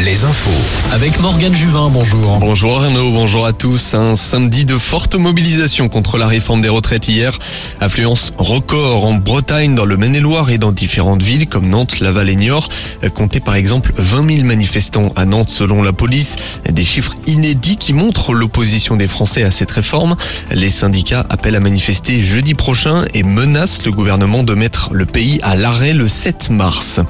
les infos. Avec Morgane Juvin, bonjour. Bonjour Arnaud, bonjour à tous. Un samedi de forte mobilisation contre la réforme des retraites hier. Affluence record en Bretagne, dans le Maine-et-Loire et dans différentes villes comme Nantes, Laval et Niort. Comptez par exemple 20 000 manifestants à Nantes selon la police. Des chiffres inédits qui montrent l'opposition des Français à cette réforme. Les syndicats appellent à manifester jeudi prochain et menacent le gouvernement de mettre le pays à l'arrêt le 7 mars.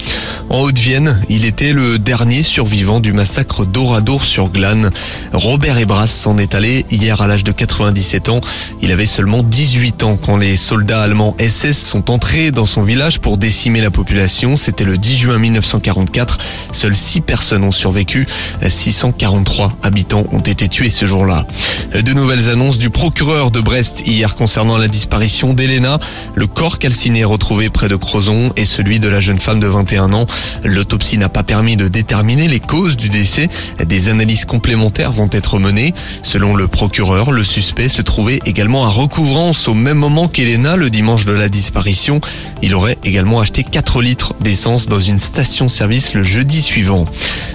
En Haute-Vienne, il était le dernier survivant du massacre d'Oradour sur Glane. Robert Ebras s'en est allé hier à l'âge de 97 ans. Il avait seulement 18 ans quand les soldats allemands SS sont entrés dans son village pour décimer la population. C'était le 10 juin 1944. Seules 6 personnes ont survécu. 643 habitants ont été tués ce jour-là. De nouvelles annonces du procureur de Brest hier concernant la disparition d'Elena. Le corps calciné retrouvé près de Crozon et celui de la jeune femme de 21 ans. L'autopsie n'a pas permis de déterminer les causes du décès. Des analyses complémentaires vont être menées. Selon le procureur, le suspect se trouvait également à recouvrance au même moment qu'Elena le dimanche de la disparition. Il aurait également acheté 4 litres d'essence dans une station-service le jeudi suivant.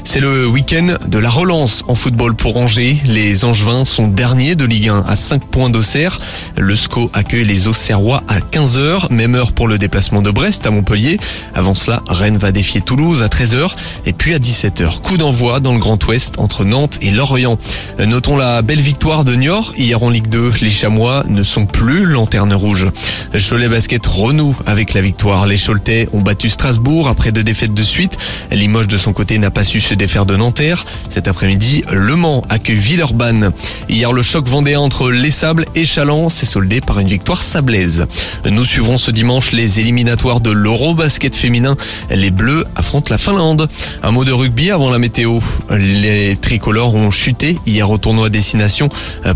C'est le week-end de la relance en football pour Angers. Les Angevins sont derniers de Ligue 1 à 5 points d'Auxerre. Le SCO accueille les Auxerrois à 15h, même heure pour le déplacement de Brest à Montpellier. Avant cela, Rennes va défier Toulouse à 13h et puis à 17h. Coup d'envoi dans le Grand Ouest entre Nantes et Lorient. Notons la belle victoire de Niort hier en Ligue 2. Les Chamois ne sont plus lanterne rouge. Cholet Basket renoue avec la victoire. Les Choletais ont battu Strasbourg après deux défaites de suite. Limoges de son côté n'a pas su se défaire de Nanterre. Cet après-midi, Le Mans accueille Villeurbanne. Hier, choc vendéen entre Les Sables et Chaland s'est soldé par une victoire sablaise. Nous suivrons ce dimanche les éliminatoires de l'Eurobasket féminin. Les Bleus affrontent la Finlande. Un mot de rugby avant la météo. Les tricolores ont chuté hier au tournoi Destination.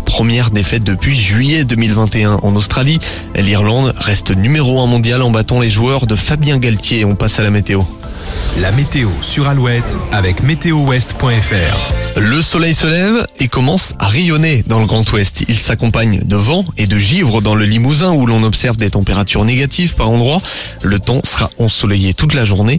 Première défaite depuis juillet 2021 en Australie. L'Irlande reste numéro un mondial en battant les joueurs de Fabien Galtier. On passe à la météo. La météo sur Alouette avec météowest.fr. Le soleil se lève et commence à rayonner dans le Grand Ouest. Il s'accompagne de vent et de givre dans le Limousin où l'on observe des températures négatives par endroits. Le temps sera ensoleillé toute la journée.